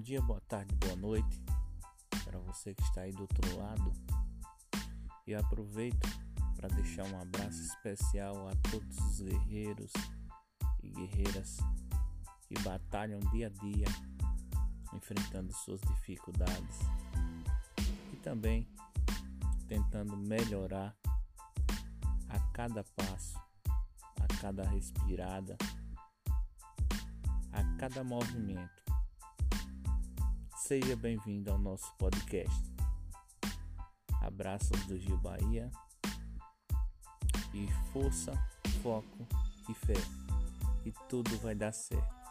dia, boa tarde, boa noite para você que está aí do outro lado. E aproveito para deixar um abraço especial a todos os guerreiros e guerreiras que batalham dia a dia enfrentando suas dificuldades e também tentando melhorar a cada passo, a cada respirada, a cada movimento. Seja bem-vindo ao nosso podcast. Abraços do Gil Bahia e força, foco e fé. E tudo vai dar certo.